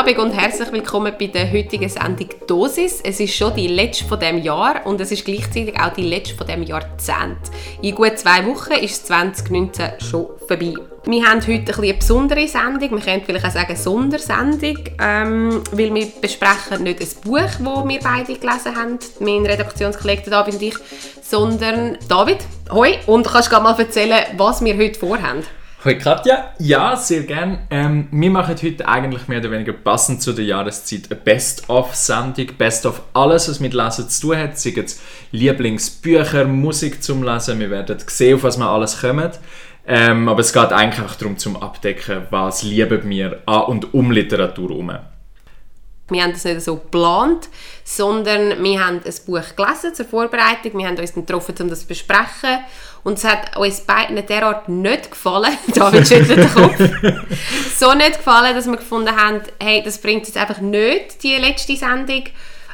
Abend und herzlich willkommen bei der heutigen Sendung Dosis. Es ist schon die letzte von dem Jahr und es ist gleichzeitig auch die letzte von dem Jahrzehnt. In gut zwei Wochen ist 2019 schon vorbei. Wir haben heute ein eine besondere Sendung, man könnte vielleicht auch sagen Sondersendung, ähm, weil wir besprechen nicht ein Buch, das wir beide gelesen haben, mein Redaktionskollege David und ich, sondern David, hoi, und kannst du mal erzählen, was wir heute vorhaben? Hoi Katja, ja, sehr gern. Ähm, wir machen heute eigentlich mehr oder weniger passend zu der Jahreszeit eine Best-of-Sendung. Best-of alles, was mit Lesen zu tun hat. Sei es Lieblingsbücher, Musik zum Lesen. Wir werden sehen, auf was wir alles kommen. Ähm, aber es geht eigentlich darum, zum Abdecken, was lieben wir an und um Literatur herum. Wir haben das nicht so geplant, sondern wir haben ein Buch gelesen zur Vorbereitung. Wir haben uns dann getroffen, um das zu besprechen. Und es hat uns beiden derart nicht gefallen, David schüttelt den Kopf, so nicht gefallen, dass wir gefunden haben, hey, das bringt jetzt einfach nicht, die letzte Sendung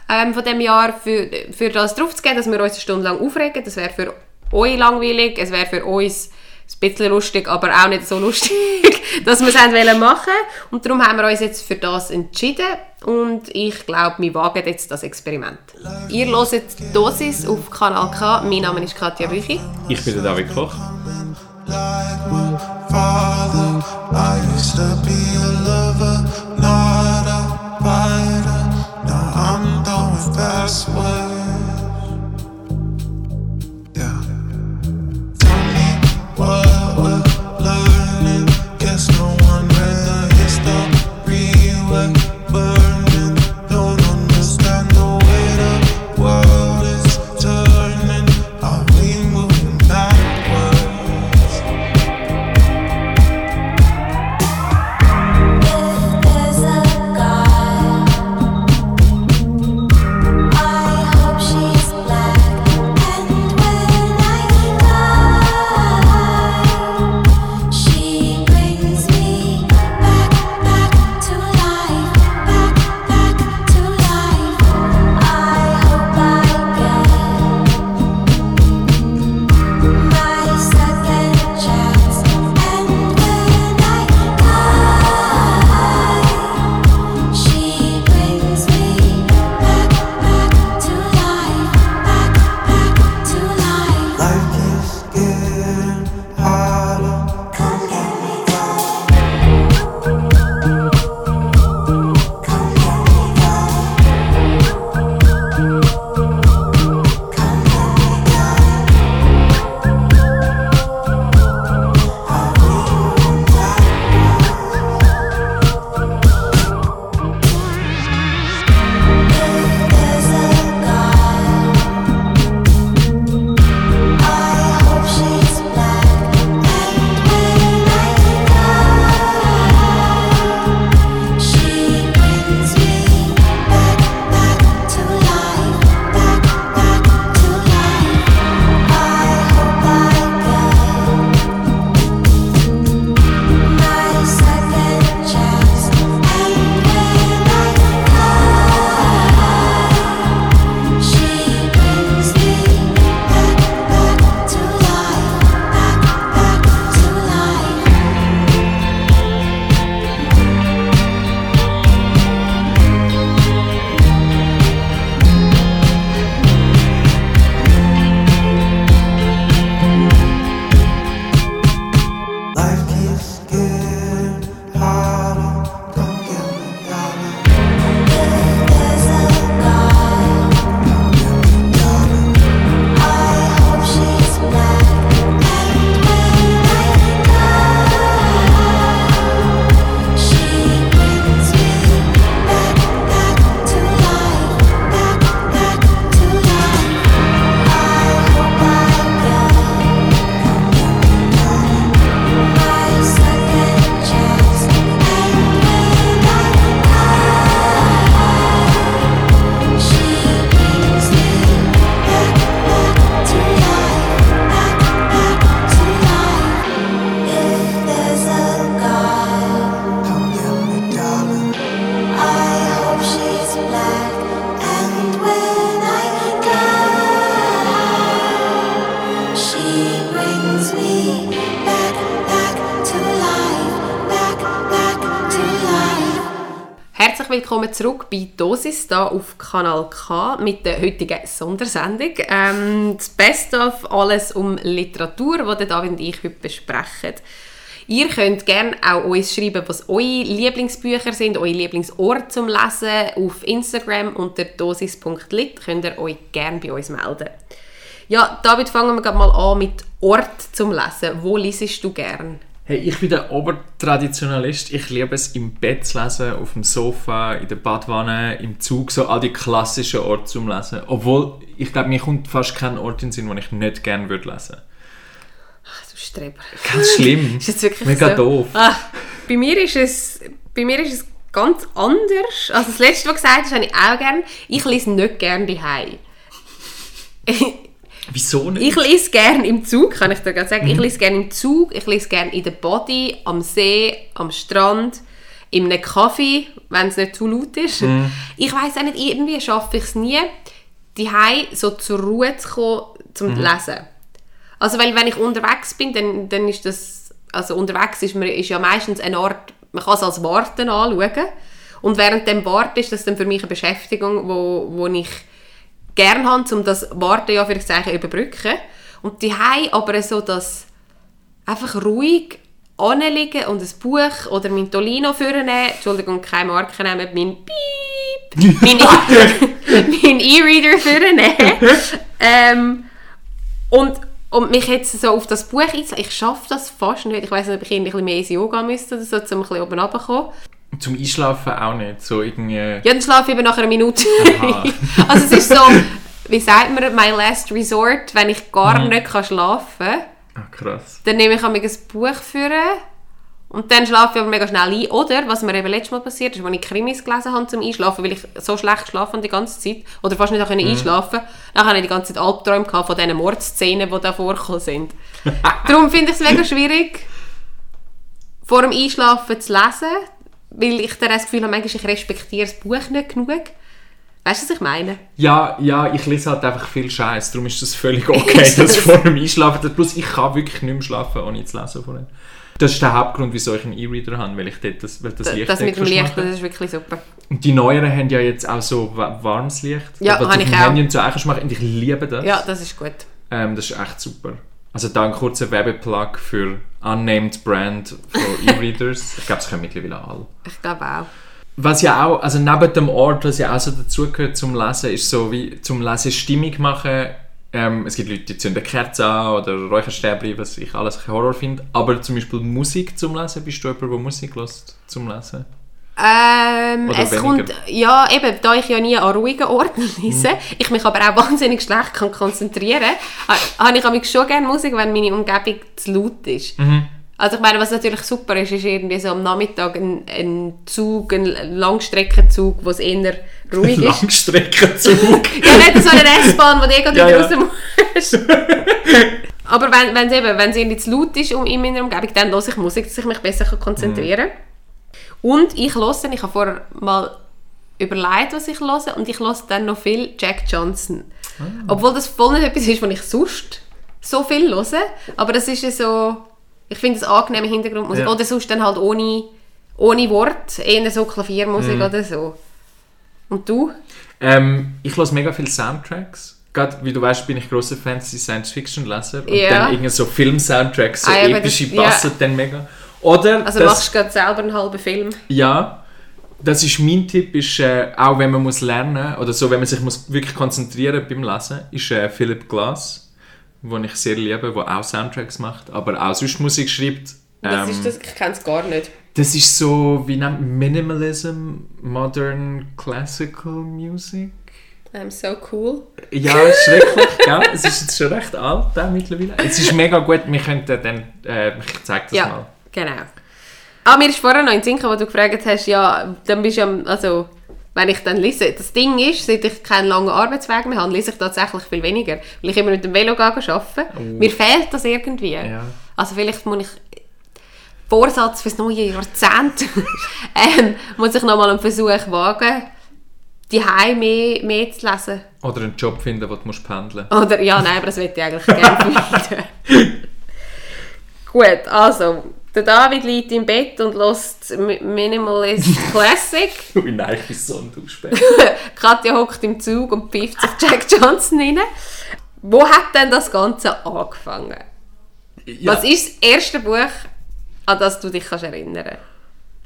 ähm, von dem Jahr, für, für das drauf zu gehen, dass wir uns eine Stunde lang aufregen. Das wäre für euch langweilig, es wäre für uns ein bisschen lustig, aber auch nicht so lustig, dass wir es machen wollen. Und darum haben wir uns jetzt für das entschieden. Und ich glaube, wir wagen jetzt das Experiment. Ihr hört die Dosis auf Kanal K. Mein Name ist Katja Büchi. Ich bin der David Koch. Like What? Dosis da auf Kanal K mit der heutigen Sondersendung. Ähm, das Beste auf alles um Literatur, die David und ich heute besprechen. Ihr könnt gerne auch uns schreiben, was eure Lieblingsbücher sind, eure Lieblingsorte zum Lesen. Auf Instagram unter dosis.lit könnt ihr euch gerne bei uns melden. Ja, David, fangen wir mal an mit Ort zum Lesen. Wo liest du gern? Hey, ich bin der Obertraditionalist. Ich liebe es, im Bett zu lesen, auf dem Sofa, in der Badwanne, im Zug, so all die klassischen Orte zum Lesen. Obwohl, ich glaube, mir kommt fast kein Ort in den Sinn, wo ich nicht gerne würde lesen. Ach, du Streber. Ganz schlimm. ist jetzt wirklich Mega so? doof. Ah, bei mir ist es, bei mir ist es ganz anders. Also das Letzte, was du gesagt hast, habe ich auch gerne. Ich lese nicht gerne daheim. Wieso nicht? Ich lese gerne im Zug, kann ich dir gerade sagen. Mhm. Ich lese gerne im Zug, ich lese gerne in der Body, am See, am Strand, in einem Kaffee, wenn es nicht zu laut ist. Mhm. Ich weiß auch nicht, irgendwie schaffe ich es nie, die so zur Ruhe zu kommen, zum Mhm. Lesen. Also weil wenn ich unterwegs bin, dann, dann ist das, also unterwegs ist, man, ist ja meistens ein Ort, man kann es als Warten anschauen. Und während dem Warten ist das dann für mich eine Beschäftigung, wo, wo ich gerne habe, um das Warten ja für Zeichen überbrücken. Und die aber so das einfach ruhig anliegen und ein Buch oder mein Tolino vornehmen, Entschuldigung, keine Marke nehmen, mein Piep, mein E- E-Reader vornehmen ähm, und, und mich jetzt so auf das Buch einzulassen. Ich schaffe das fast nicht. Ich weiß nicht, ob ich ein bisschen mehr ins Yoga müsste oder so, um ein bisschen oben runterzukommen. Zum Einschlafen auch nicht. So irgendwie... Ja, dann schlafe ich eben nach einer Minute. Also es ist so, wie sagt man, my last resort, wenn ich gar Mhm. nicht kann schlafen kann, Ah, krass. dann nehme ich ein Buch für und dann schlafe ich aber mega schnell ein. Oder, was mir eben letztes Mal passiert ist, als ich Krimis gelesen habe zum Einschlafen, weil ich so schlecht schlafen die ganze Zeit, oder fast nicht auch Mhm. einschlafen dann habe ich die ganze Zeit Albträume gehabt von diesen Mordszenen, die da vorgekommen sind. Darum finde ich es mega schwierig, vor dem Einschlafen zu lesen, weil ich dann das Gefühl habe, manchmal ich respektiere das Buch nicht genug. Weißt du, was ich meine? Ja, ja, ich lese halt einfach viel Scheiß, darum ist das völlig okay, dass ich vor dem Einschlafen... Plus, ich kann wirklich nicht mehr schlafen, ohne zu lesen vorher. Das ist der Hauptgrund, wieso ich einen E-Reader habe, weil ich dort das, weil das Licht das mit dem Licht, das ist wirklich super. Und die neueren haben ja jetzt auch so wa- warmes Licht. Ja, habe ich auch. Handy und so auch kannst machen. Und ich liebe das. Ja, das ist gut. Ähm, das ist echt super. Also da ein kurzer Werbeplug für Unnamed Brand von E-Readers. ich glaube, es können mittlerweile alle. Ich glaube auch. Was ja auch, also neben dem Ort, was ja auch so dazugehört zum Lesen, ist so wie zum Lesen Stimmung machen. Ähm, es gibt Leute, die zünden Kerzen an oder Räucherstäbchen, was ich alles Horror finde. Aber zum Beispiel Musik zum Lesen, bist du jemand, der Musik lässt zum Lesen? Ähm, Oder es weniger? kommt, ja eben, da ich ja nie an ruhigen Orten lese, ich mich aber auch wahnsinnig schlecht kann konzentrieren kann, habe ich manchmal schon gerne Musik, wenn meine Umgebung zu laut ist. Also ich meine, was natürlich super ist, ist irgendwie so am Nachmittag ein, ein Zug, ein Langstreckenzug, wo es eher ruhig ist. Langstreckenzug. Ja, nicht so eine S-Bahn, wo du irgendwie Ja, ja. raus musst. Aber wenn es eben, wenn es irgendwie zu laut ist um, in meiner Umgebung, dann höre ich Musik, dass ich mich besser konzentrieren kann. Und ich höre, ich habe vorher mal überlegt, was ich höre, und ich höre dann noch viel Jack Johnson. Obwohl das voll nicht etwas ist, was ich sonst so viel höre, aber das ist ja so, ich finde es angenehme Hintergrundmusik. Ja. Oder sonst dann halt ohne, ohne Wort, eher so Klaviermusik oder so. Und du? Ähm, ich höre mega viele Soundtracks. Gerade, wie du weißt, bin ich großer Fantasy Science Fiction Leser. Und Ja. dann irgendwie so Film-Soundtracks, so Ah, ja, epische das- passen dann mega. Oder, Also das, machst du gerade selber einen halben Film? ja, das ist mein Tipp, ist, äh, auch wenn man muss lernen oder so, wenn man sich muss wirklich konzentrieren beim Lesen, ist äh, Philip Glass, den ich sehr liebe, der auch Soundtracks macht, aber auch sonst Musik schreibt. Ähm, ist das? Ich kenne es gar nicht. Das ist so, wie nennt Minimalism, Modern Classical Music. I'm so cool. Ja, schrecklich, gell? Es ist jetzt schon recht alt auch mittlerweile. Es ist mega gut, wir könnten dann, äh, ich zeig das Ja, mal. Genau. Ah, mir ist vorher noch in Sinn gekommen, wo du gefragt hast, ja, dann bist du ja, also, wenn ich dann lese, das Ding ist, seit ich keinen langen Arbeitsweg mehr habe, lese ich tatsächlich viel weniger, weil ich immer mit dem Velo gehe arbeiten. Mir fehlt das irgendwie. Ja. Also vielleicht muss ich Vorsatz fürs neue Jahrzehnt ähm, muss ich nochmal einen Versuch wagen, die mehr, mehr zu lesen. Oder einen Job finden, wo du musst pendeln Oder, ja, nein, aber das möchte ich eigentlich gerne vermeiden. Gut, also, der David liegt im Bett und lässt Minimalist Classic. Ui, nein, ich bin so ein. Katja hockt im Zug und pfeift sich Jack Johnson rein. Wo hat denn das Ganze angefangen? Ja. Was ist das erste Buch, an das du dich kannst erinnern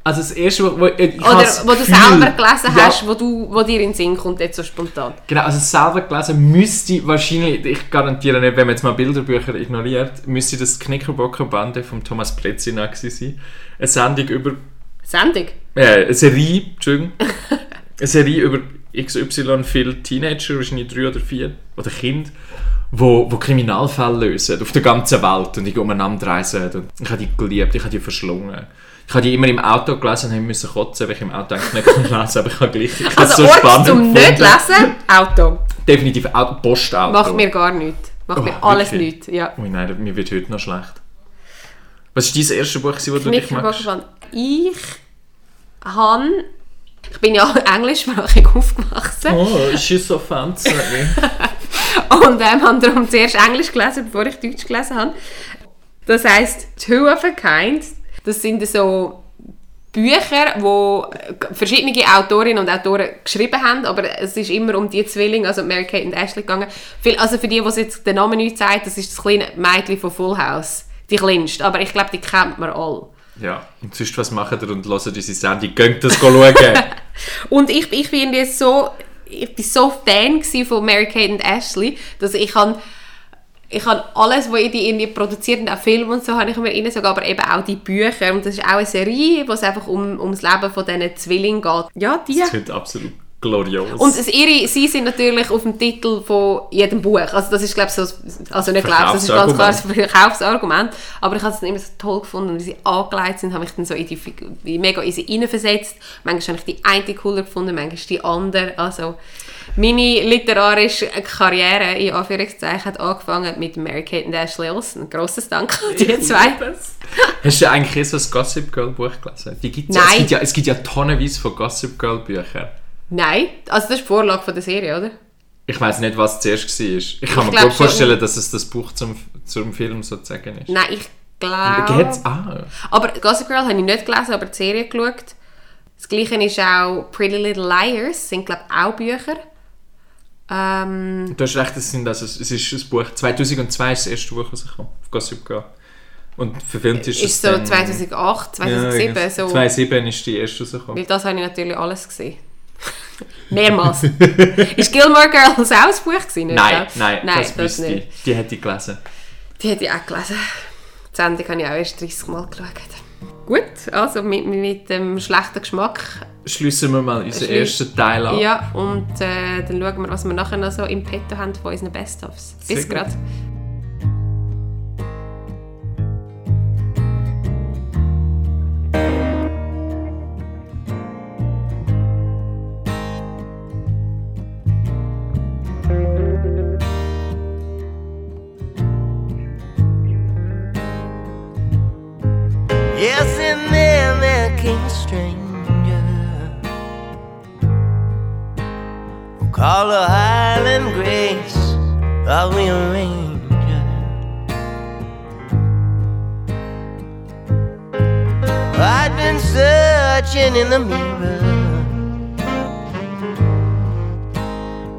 Also das erste, wo, wo, ich Oder wo du Gefühl- selber gelesen Ja, hast, wo, du, wo dir in den Sinn kommt, jetzt so spontan. Genau, also selber gelesen müsste wahrscheinlich, ich garantiere nicht, wenn man jetzt mal Bilderbücher ignoriert, müsste das Knickerbockerbande von Thomas Brezina gewesen sein. Eine Sendung über, Sendung? äh, eine Serie, Entschuldigung, eine Serie über XY viele Teenager, wahrscheinlich drei oder vier, oder Kinder, wo, wo Kriminalfälle lösen, auf der ganzen Welt und die umeinander reisen. Und ich habe die geliebt, ich habe die verschlungen. Ich habe die immer im Auto gelesen und müssen kotzen, weil ich im Auto eigentlich nicht lesen aber ich habe gleich ich Also so Ort spannend zum nicht gefunden. lesen, Auto. Definitiv Auto, Postauto. Macht mir gar nichts. Macht mir Oh, alles wirklich? nichts. Ja. Ui nein, mir wird heute noch schlecht. Was war dein erstes Buch, das du dich magst? Ich habe... Ich bin ja englischsprachig aufgewachsen. Oh, she's so fancy. Und ähm, habe darum zuerst Englisch gelesen, bevor ich Deutsch gelesen habe. Das heisst Two of a Kind. Das sind so Bücher, wo verschiedene Autorinnen und Autoren geschrieben haben, aber es ist immer um die Zwillinge, also Mary Kate und Ashley gegangen. Also für die, was jetzt den Namen nicht sagt, das ist das kleine Mädchen von Full House. Die kleinste, aber ich glaube, die kennt man alle. ja, und sonst was machen ihr und hören unsere Sendung? Geht das schauen? Und ich, ich bin jetzt so, ich bin so Fan von Mary Kate und Ashley, dass ich kann ich habe alles, was die irgendwie produziert auch Filme und so, habe ich immer rein, sogar aber eben auch die Bücher. Und das ist auch eine Serie, wo es einfach um, um das Leben von diesen Zwillingen geht. Ja, die. Das wird absolut glorios. Und das ihre, sie sind natürlich auf dem Titel von jedem Buch. Also das ist, glaube ich, so, also nicht glaube das ist ganz klar das Verkaufsargument. Aber ich habe es immer so toll gefunden, wie sie angelegt sind, habe ich dann so in die mega in sie reinversetzt. Manchmal habe ich die eine cooler gefunden, manchmal die andere. Also meine literarische Karriere, in Anführungszeichen, hat angefangen mit Mary Kate und Ashley Olsen. Grosses Dank an die zwei. Hast du eigentlich erst das Gossip Girl Buch gelesen? Die gibt's Ja, Nein. es, gibt ja, es gibt ja tonnenweise von Gossip Girl Büchern. Nein, also das ist die Vorlage von der Serie, oder? Ich weiß nicht, was zuerst war. Ich kann mir glaub gut schon- vorstellen, dass es das Buch zum, zum Film sozusagen ist. Nein, ich glaube... Geht's? Ah. Aber Gossip Girl habe ich nicht gelesen, aber die Serie geschaut. Das gleiche ist auch Pretty Little Liars, sind glaube ich auch Bücher. Ähm, Du hast recht, es, sind also, es ist ein Buch. 2002 ist das erste Buch, das kam auf Gossip Girl. Und verfilmt ist, es ist so dann... 2008, 2007, ja, so. 2007 ist die erste rausgekommen. Weil das habe ich natürlich alles gesehen. Mehrmals. ist Gilmore Girls auch ein Buch gewesen? nicht, Nein, nein, nein das, wüsste ich. Die hätte ich gelesen. Die hätte ich auch gelesen. Die Sendung habe ich auch erst 30 Mal geschaut. Gut, also mit, mit dem schlechten Geschmack. Schließen wir mal unseren ersten Teil an. Ja, und äh, dann schauen wir, was wir nachher noch so im Petto haben von unseren Best-ofs. Bis gerade. Called her Highland Grace, of a ranger. I'd been searching in the mirror,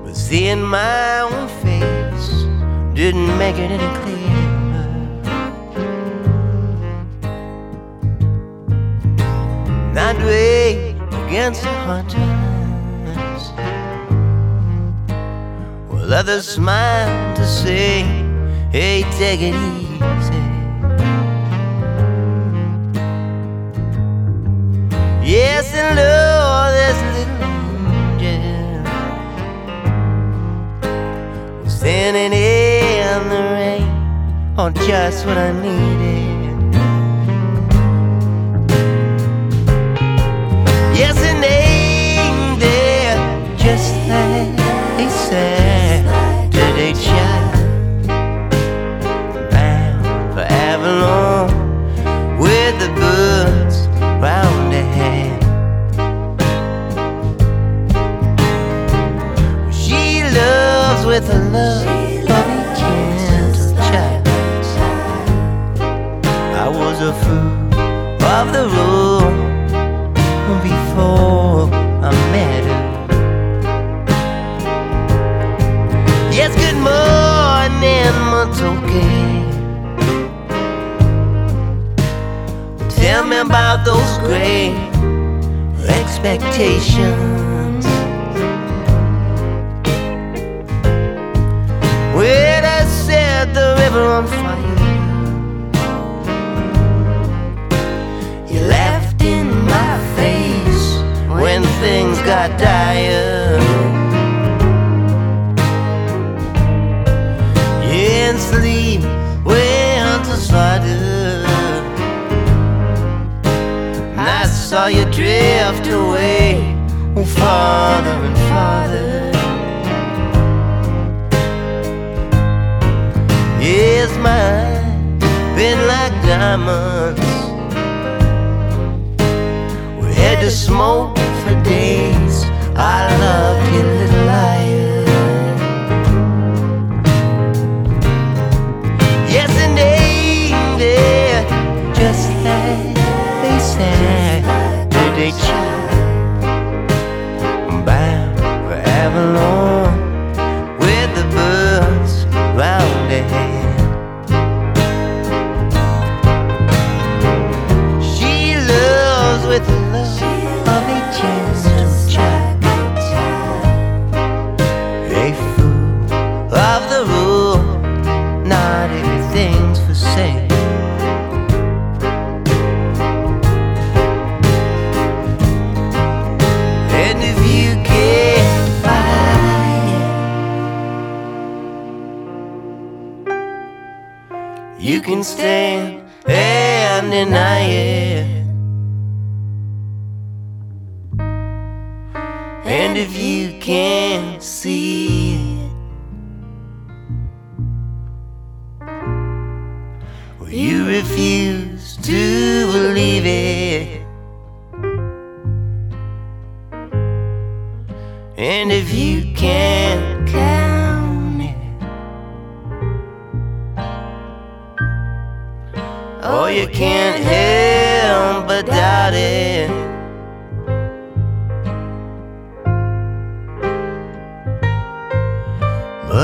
but seeing my own face didn't make it any clearer. Way against the hard Well, others smile to say, hey, take it easy. Yes, and Lord, a little angel standing in the rain, oh, just what I needed. Yes, an angel, just like they said nature. Those great expectations. Where I set the river on fire. You laughed in my face when things got dire. And sleep you drift away, oh, farther and farther. Yes, mine been like diamonds. We had to smoke for days. I loved deny it.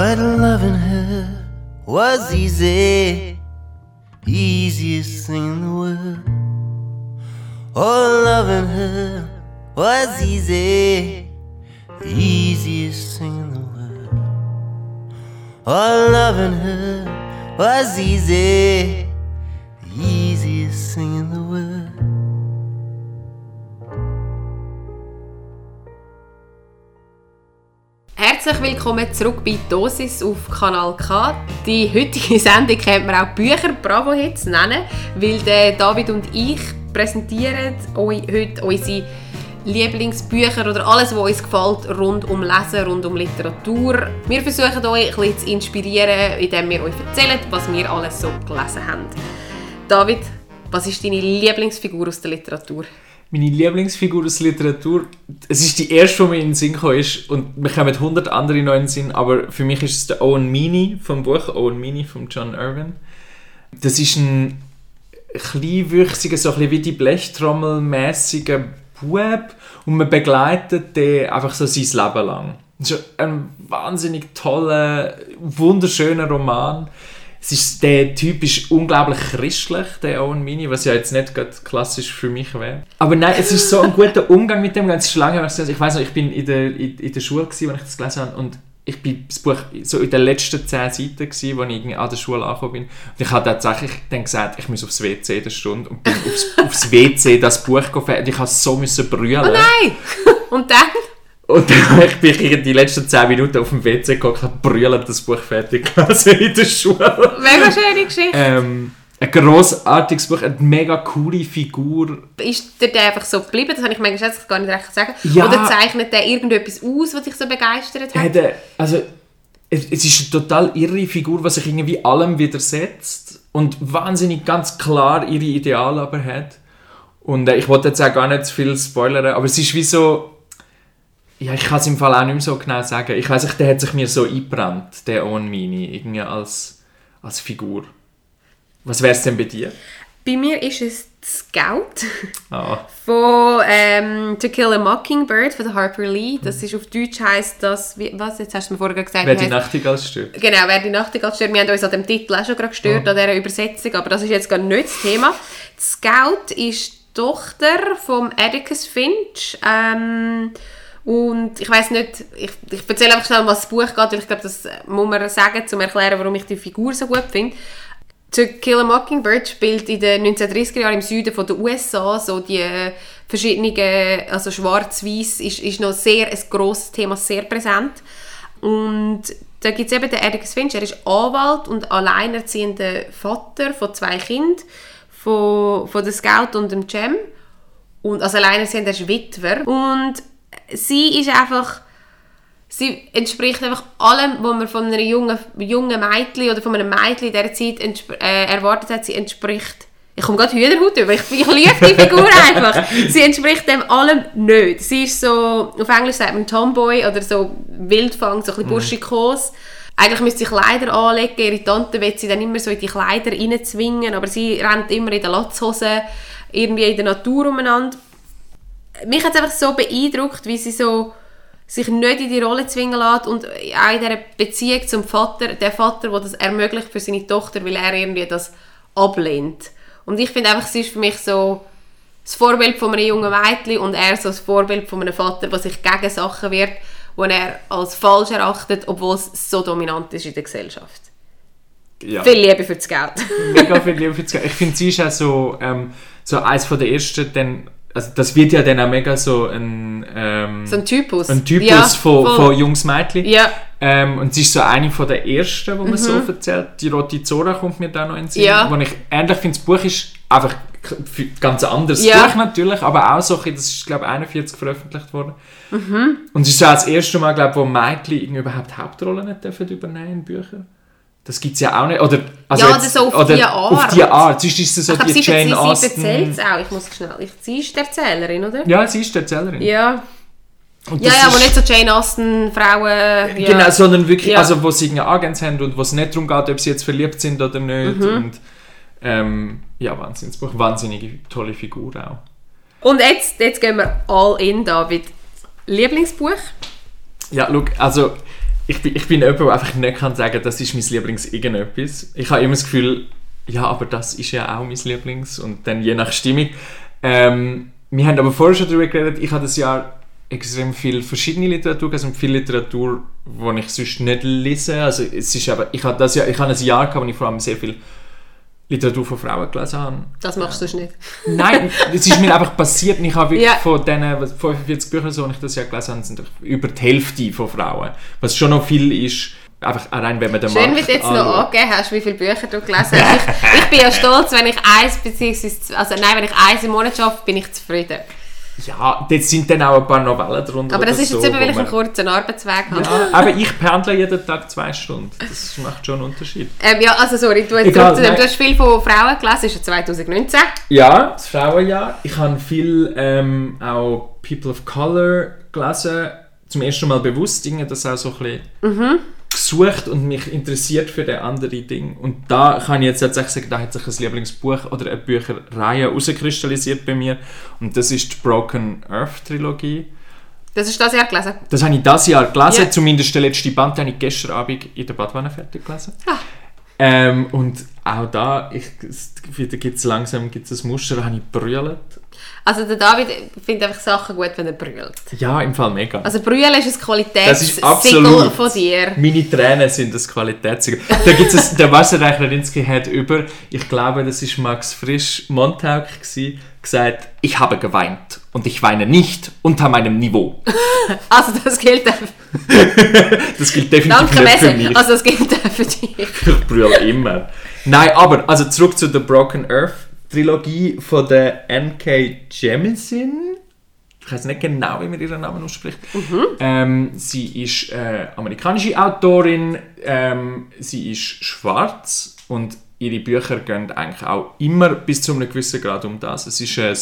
But loving her was easy, easiest thing in the world. Oh, loving her was easy, easiest thing in the world. Oh, loving her was easy, easiest thing in the world. Herzlich willkommen zurück bei Dosis auf Kanal K. Die heutige Sendung könnte man auch Bücher Bravo Hits nennen, weil David und ich präsentieren euch heute unsere Lieblingsbücher oder alles, was uns gefällt, rund um Lesen, rund um Literatur. Wir versuchen euch ein bisschen zu inspirieren, indem wir euch erzählen, was wir alles so gelesen haben. David, was ist deine Lieblingsfigur aus der Literatur? Meine Lieblingsfigur aus Literatur, es ist die erste, die mir in den Sinn gekommen ist und mir kommen 100 andere noch in den Sinn, aber für mich ist es der Owen Meany vom Buch Owen Meany von John Irwin. Das ist ein kleinwüchsiger, so ein bisschen wie die Blechtrommel-mäßiger Bub und man begleitet den einfach so sein Leben lang. Es ist ein wahnsinnig toller, wunderschöner Roman. Es ist, der Typ ist unglaublich christlich, der Owen Mini, was ja jetzt nicht gerade klassisch für mich wäre. Aber nein, es ist so ein guter Umgang mit dem. Es ist lange, her, was ich weiß noch, ich bin in der, in, in der Schule gewesen, als ich das gelesen habe und ich bin das Buch so in den letzten zehn Seiten gewesen, als ich an der Schule angekommen bin. Und ich habe tatsächlich dann gesagt, ich muss aufs WC in der Stunde und bin aufs, aufs WC das Buch gefahren und ich musste so müssen brüllen. Oh nein! Und dann? Und dann ich bin ich die letzten 10 Minuten auf dem WC geguckt und brüllend das Buch fertig gelesen in der Schule. Mega schöne Geschichte. Ähm, ein grossartiges Buch, eine mega coole Figur. Ist der, der einfach so geblieben? Das habe ich manchmal jetzt gar nicht recht sagen. Ja. Oder zeichnet der irgendetwas aus, was dich so begeistert hat? Er- also, es, es ist eine total irre Figur, die sich irgendwie allem widersetzt und wahnsinnig ganz klar ihre Ideale aber hat. Und äh, ich wollte jetzt auch gar nicht zu viel spoilern, aber es ist wie so... Ja, ich kann es im Fall auch nicht mehr so genau sagen. Ich weiß nicht, der hat sich mir so eingebrannt, der Owen Mini, irgendwie als, als Figur. Was wäre es denn bei dir? Bei mir ist es Scout Ah, von ähm, To Kill a Mockingbird von Harper Lee. Das ist auf Deutsch heisst das, wie, was, jetzt hast du mir vorher gesagt. wer die Nachtigall stört. Genau, wer die Nachtigall stört. Wir haben uns an dem Titel auch schon gerade gestört, an dieser Übersetzung, aber das ist jetzt gar nicht das Thema. Scout ist die Tochter von Atticus Finch. Ähm, und ich weiß nicht, ich, ich erzähle einfach schnell, was das Buch geht, weil ich glaube, das muss man sagen, um zu erklären, warum ich die Figur so gut finde. To Kill a Mockingbird spielt in den 1930er Jahren im Süden von der USA so die äh, verschiedenen, also schwarz-weiß ist, ist noch sehr ein grosses Thema, sehr präsent. Und da gibt es eben den Atticus Finch, er ist Anwalt und alleinerziehender Vater von zwei Kindern, von, von der Scout und dem Cem. Und als alleinerziehender ist Witwer. Und sie ist einfach sie entspricht einfach allem, was man von einer jungen, jungen Mädchen oder von einem Mädchen in dieser Zeit äh, erwartet hat. Sie entspricht... Ich komme gerade Hühnerhaut über. Ich, ich liebe die Figur einfach. Sie entspricht dem allem nicht. Sie ist so... Auf Englisch sagt man Tomboy oder so Wildfang, so ein bisschen burschikos. Eigentlich müsste sie Kleider anlegen. Ihre Tante will sie dann immer so in die Kleider reinzwingen, aber sie rennt immer in den Latzhosen irgendwie in der Natur umeinander mich hat es einfach so beeindruckt, wie sie so sich nicht in die Rolle zwingen lässt und auch in dieser Beziehung zum Vater, der Vater, der das ermöglicht für seine Tochter, weil er irgendwie das ablehnt. Und ich finde einfach, sie ist für mich so das Vorbild von einem jungen Mädchen und er so das Vorbild von einem Vater, der sich gegen Sachen wehrt, die er als falsch erachtet, obwohl es so dominant ist in der Gesellschaft. Ja. Viel Liebe für die Scout. mega viel Liebe für die Scout. Ich finde, sie ist auch so, ähm, so eins von der ersten, dann, also das wird ja dann auch mega so ein, ähm, so ein Typus. ein Typus Ja, von, voll. von jungs Mädchen. Ja, Ähm, und sie ist so eine von der ersten, die man so erzählt. Die Rote Zora kommt mir da noch in den Sinn. Mhm. Ja. Wo ich ähnlich finde, das Buch ist einfach ganz anderes Ja. Buch natürlich, aber auch so, das ist glaube ich 41 veröffentlicht worden. Mhm. Und es ist auch das erste Mal, glaube ich, wo Mädchen irgendwie überhaupt Hauptrollen nicht dürfen übernehmen in Büchern. Das gibt es ja auch nicht. Oder, also Ja, jetzt- so auf oder die Auf Art. die Art. Sonst ist es so ich die sie, Jane sie, sie Austen. erzählt es auch. Ich muss schnell... Ich, sie ist die Erzählerin, oder? Ja, sie ist die Erzählerin. Ja. Und Ja, ja, aber nicht so Jane Austen, Frauen... Ja. Genau, sondern wirklich, Ja. also wo sie einen Agent haben und wo es nicht darum geht, ob sie jetzt verliebt sind oder nicht. Mhm. Und ähm, ja, Wahnsinnsbuch. Wahnsinnige tolle Figur auch. Und jetzt, jetzt gehen wir all in, David. Lieblingsbuch? Ja, look, also ich bin, ich bin jemand, der einfach nicht kann sagen, das ist mein Lieblings irgendetwas. Ich habe immer das Gefühl, ja, aber das ist ja auch mein Lieblings und dann je nach Stimmung. Ähm, wir haben aber vorher schon darüber geredet, ich habe das Jahr extrem viel verschiedene Literatur, also viel Literatur, die ich sonst nicht lese. Also es ist aber, ich habe das Jahr, ich habe ein Jahr gehabt, wo ich vor allem sehr viel Literatur von Frauen gelesen habe. Das machst du nicht. Nein, es ist mir einfach passiert ich habe wirklich Ja. von diesen was, 45 Büchern, so, die ich das Jahr gelesen habe, sind über die Hälfte von Frauen. Was schon noch viel ist, einfach allein wenn man den Schön, wie Markt du jetzt noch anschaut. angegeben hast, wie viele Bücher du gelesen hast. Ich, ich bin ja stolz, wenn ich eins, beziehungsweise, also nein, wenn ich eins im Monat schaffe, bin ich zufrieden. Ja, dort sind dann auch ein paar Novellen drunter. Aber das ist so, jetzt eben, wo weil ich einen kurzen Arbeitsweg habe. ja, aber ich pendle jeden Tag zwei Stunden. Das macht schon einen Unterschied. Ähm, ja, also sorry, du, jetzt Egal, zurück zu dem, nein. du hast viel von Frauen gelesen, ist ja 2019. Ja, das Frauenjahr. Ich habe viel ähm, auch People of Color gelesen. Zum ersten Mal bewusst das auch so ein bisschen Mhm. Gesucht und mich interessiert für den anderen Ding. Und da kann ich jetzt tatsächlich sagen, da hat sich ein Lieblingsbuch oder eine Bücherreihe herauskristallisiert bei mir. Und das ist die Broken Earth Trilogie. Das ist das Jahr gelesen. Das habe ich das Jahr gelesen, Ja. zumindest der letzte Band, den habe ich gestern Abend in der Badwanne fertig gelesen. Ah. Ähm, und auch da, ich, wieder gibt es langsam gibt's ein Muster, da habe ich brüllt. Also der David findet einfach Sachen gut, wenn er brüllt. Ja, im Fall mega. Also brüllen ist ein Das ist Qualitätssiegel von dir. Meine Tränen sind das Qualitätssiegel. Da gibt es der Wasserreicher Rinsky hat über, ich glaube, das ist Max Frisch Montauk gsi, gesagt, ich habe geweint und ich weine nicht unter meinem Niveau. Also das gilt. Das gilt definitiv Danke, nicht für mich. Also das gilt für dich. Ich brülle immer. Nein, aber also zurück zu der Broken Earth Trilogie von der N.K. Jemisin. Ich weiß nicht genau, wie man ihren Namen ausspricht. Ähm, sie ist äh, amerikanische Autorin. Ähm, sie ist schwarz und ihre Bücher gehen eigentlich auch immer bis zu einem gewissen Grad um das. Es ist ein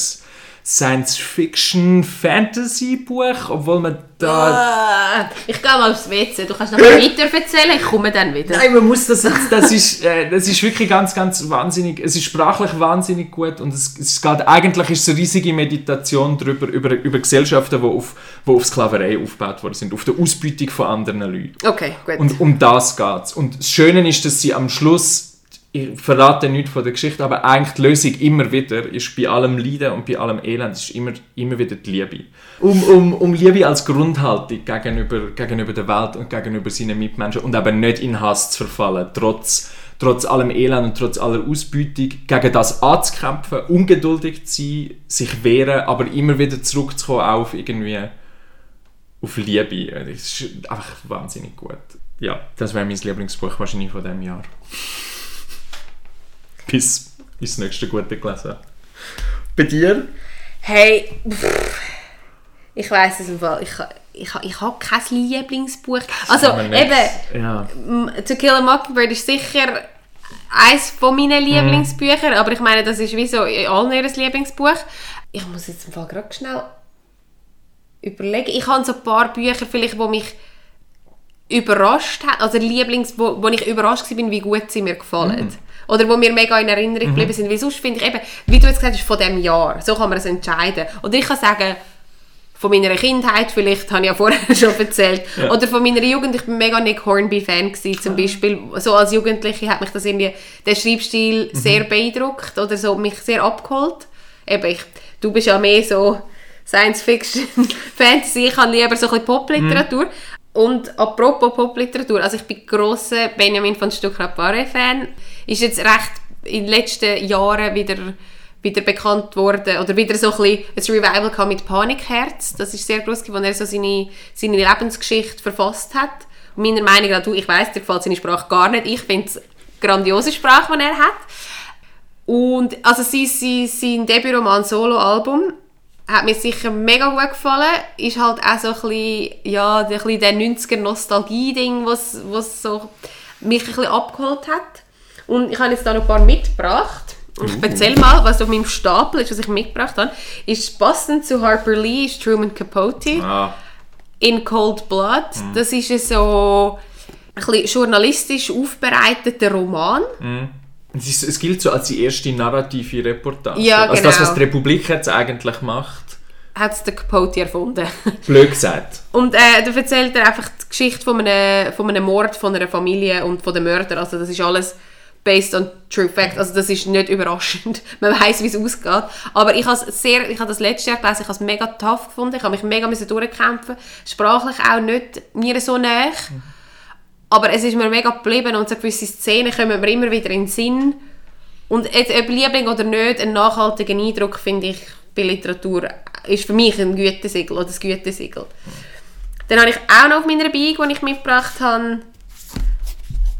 Science-Fiction-Fantasy-Buch, obwohl man da... Ah, ich gehe mal aufs WC. Du kannst noch mal weiter erzählen, ich komme dann wieder. Nein, man muss das das ist, äh, das ist wirklich ganz, ganz wahnsinnig, es ist sprachlich wahnsinnig gut und es, es geht, eigentlich ist es eine riesige Meditation darüber, über, über Gesellschaften, die auf, die auf Sklaverei aufgebaut worden sind, auf der Ausbeutung von anderen Leuten. Okay, gut. Und um das geht es. Und das Schöne ist, dass sie am Schluss, ich verrate nichts von der Geschichte, aber eigentlich die Lösung immer wieder ist bei allem Leiden und bei allem Elend ist immer, immer wieder die Liebe. Um, um, um Liebe als Grundhaltung gegenüber, gegenüber der Welt und gegenüber seinen Mitmenschen und eben nicht in Hass zu verfallen, trotz, trotz allem Elend und trotz aller Ausbeutung, gegen das anzukämpfen, ungeduldig zu sein, sich wehren, aber immer wieder zurückzukommen auf irgendwie auf Liebe. Das ist einfach wahnsinnig gut. Ja, das wäre mein Lieblingsbuch wahrscheinlich von diesem Jahr. Bis das nächste Gute gelesen habe. Bei dir? Hey, pff, ich weiß es im Fall. Ich, ich, ich habe kein Lieblingsbuch. Also, eben, Ja. To Kill a Mockingbird ist sicher eines von meinen Mhm. Lieblingsbüchern, aber ich meine, das ist wie so in allen ihr Lieblingsbuch. Ich muss jetzt im Fall gerade schnell überlegen. Ich habe so ein paar Bücher, vielleicht, die mich überrascht haben, also Lieblings, wo, wo ich überrascht war, wie gut sie mir gefallen. Oder wo mir mega in Erinnerung geblieben sind. Weil sonst finde ich eben, wie du jetzt gesagt hast, von diesem Jahr. So kann man es entscheiden. Oder ich kann sagen, von meiner Kindheit, vielleicht habe ich ja vorher schon erzählt, Ja. oder von meiner Jugend, ich bin mega Nick Hornby-Fan gewesen, zum Beispiel. So als Jugendliche hat mich das irgendwie, der Schreibstil sehr beeindruckt oder so mich sehr abgeholt. Eben, ich, du bist ja mehr so Science-Fiction, Fantasy, ich habe lieber so ein bisschen Popliteratur. Und apropos Popliteratur, also ich bin grosser Benjamin von Stuckrad-Barre-Fan. Ist jetzt recht in den letzten Jahren wieder, wieder bekannt worden, oder wieder so ein, bisschen ein Revival gehabt mit Panikherz. Das ist sehr groß geworden, wo er so seine, seine Lebensgeschichte verfasst hat. Und meiner Meinung nach, du, ich weiss, dir gefällt seine Sprache gar nicht. Ich finde es eine grandiose Sprache, die er hat. Und also sein, sein, sein Debütroman Solo-Album hat mir sicher mega gut gefallen. Ist halt auch so ein bisschen, ja, ein bisschen der 90er-Nostalgie-Ding, was, was so mich ein bisschen abgeholt hat. Und ich habe jetzt da noch ein paar mitgebracht. Und ich erzähl mal, was auf meinem Stapel ist, was ich mitgebracht habe. Ist passend zu Harper Lee, ist Truman Capote. Ah, In Cold Blood. Das ist ein so ein bisschen journalistisch aufbereiteter Roman. es, ist, es gilt so als die erste narrative Reportage. Ja, Also das, genau. was die Republik jetzt eigentlich macht. Hat es der Capote erfunden. Blöd gesagt. Und äh, da erzählt er einfach die Geschichte von einem, von einem Mord von einer Familie und von den Mördern. Also das ist alles based on true fact. Also das ist nicht überraschend. Man weiß, wie es ausgeht. Aber ich habe sehr, das letzte Jahr gelesen, ich habe es mega tough gefunden. Ich habe mich mega durchkämpfen. Sprachlich auch nicht mir so näher. Aber es ist mir mega geblieben und so gewisse Szenen kommen mir immer wieder in den Sinn. Und jetzt, ob Liebling oder nicht, einen nachhaltigen Eindruck finde ich bei Literatur ist für mich ein Gütesiegel oder das Gütesiegel. Dann habe ich auch noch auf meiner Beige, die ich mitgebracht habe,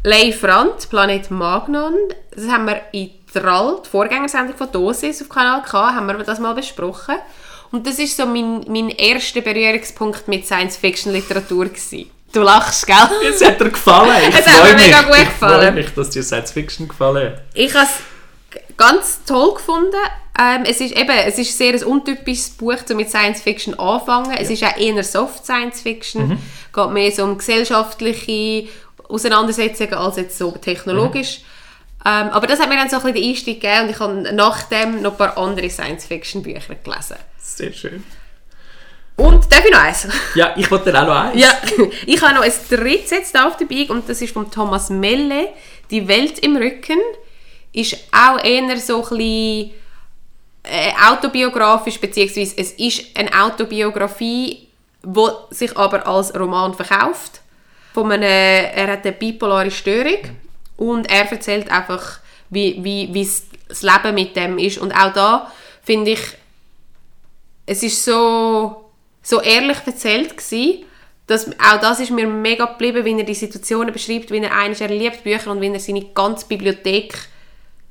Leif Rand, Planet Magnon. Das haben wir in Trall, die Vorgängersendung von Dosis auf Kanal K, haben wir das mal besprochen. Und das ist so mein, mein erster Berührungspunkt mit Science-Fiction-Literatur gewesen. Du lachst, gell? Es hat dir gefallen. Ich Es hat mir mega gut Ich freue gefallen. mich, dass dir Science Fiction gefallen hat. Ich habe es ganz toll gefunden. Ähm, es ist eben, es ist sehr ein untypisches Buch, um mit Science Fiction anfangen. Es ist auch eher Soft Science Fiction. Mhm. Geht mehr so um gesellschaftliche Auseinandersetzungen als jetzt so technologisch. Ähm, aber das hat mir dann so ein bisschen den Einstieg gegeben und ich habe nachdem noch ein paar andere Science Fiction Bücher gelesen. Sehr schön. Und darf ich noch eins? Ja, ich wollte auch noch eins. Ja, ich habe noch ein drittes jetzt auf Bike und das ist von Thomas Melle. «Die Welt im Rücken» ist auch eher so ein bisschen äh, autobiografisch, beziehungsweise es ist eine Autobiografie, die sich aber als Roman verkauft. Von einem, er hat eine bipolare Störung und er erzählt einfach, wie, wie, wie das Leben mit dem ist. Und auch da finde ich, es ist so, so ehrlich erzählt gewesen, dass auch das ist mir mega geblieben, wie er die Situationen beschreibt, wie er eines er liebt Bücher und wie er seine ganze Bibliothek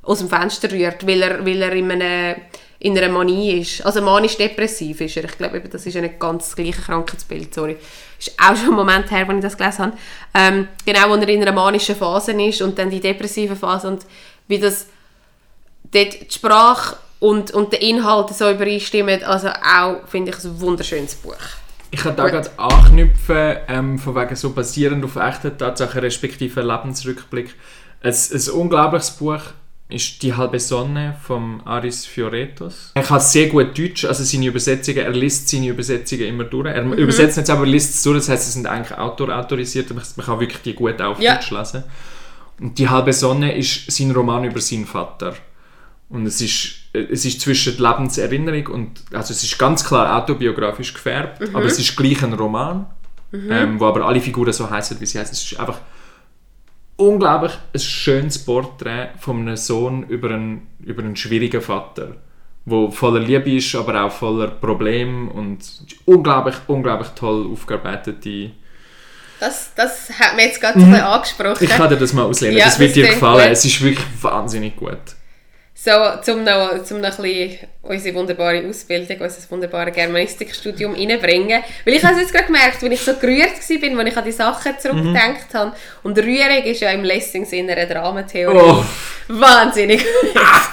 aus dem Fenster rührt, weil er, weil er in, einer, in einer Manie ist. Also manisch-depressiv ist er. Ich glaube, das ist nicht ganz das gleiche Krankheitsbild, sorry. Ist auch schon ein Moment her, als ich das gelesen habe. Ähm, genau, wo er in einer manischen Phase ist und dann die depressive Phase und wie das dort die Sprache und, und der Inhalt so übereinstimmen. Also auch, finde ich, ein wunderschönes Buch. Ich kann da gerade anknüpfen, ähm, von wegen so basierend auf echten Tatsachen respektive Lebensrückblick. Ein, ein unglaubliches Buch ist «Die halbe Sonne» von Aris Fioretos. Er kann sehr gut Deutsch, also seine Übersetzungen, er liest seine Übersetzungen immer durch. Er übersetzt nicht, aber liest es durch, das heißt, sie sind eigentlich autorautorisiert, man man kann wirklich die gut auf Ja. Deutsch lesen. Und «Die halbe Sonne» ist sein Roman über seinen Vater. Und es ist, es ist zwischen Lebenserinnerung und, also es ist ganz klar autobiografisch gefärbt, aber es ist gleich ein Roman, ähm, wo aber alle Figuren so heißen, wie sie heißen. Es ist einfach unglaublich ein schönes Porträt von einem Sohn über einen, über einen schwierigen Vater, wo voller Liebe ist, aber auch voller Probleme und unglaublich, unglaublich toll aufgearbeitete. Das, das hat mir jetzt gerade bisschen angesprochen. Ich kann dir das mal auslehnen, Ja, das wird das dir gefallen. gut. Es ist wirklich wahnsinnig gut. So, zum noch, zum noch ein bisschen unsere wunderbare Ausbildung, unser wunderbares Germanistikstudium reinbringen. Weil ich habe es jetzt gerade gemerkt, wenn ich so gerührt war, als ich an die Sachen zurückgedacht habe. Und Rührung ist ja im Lessing-Sinne eine Dramatheorie. Oh. Wahnsinnig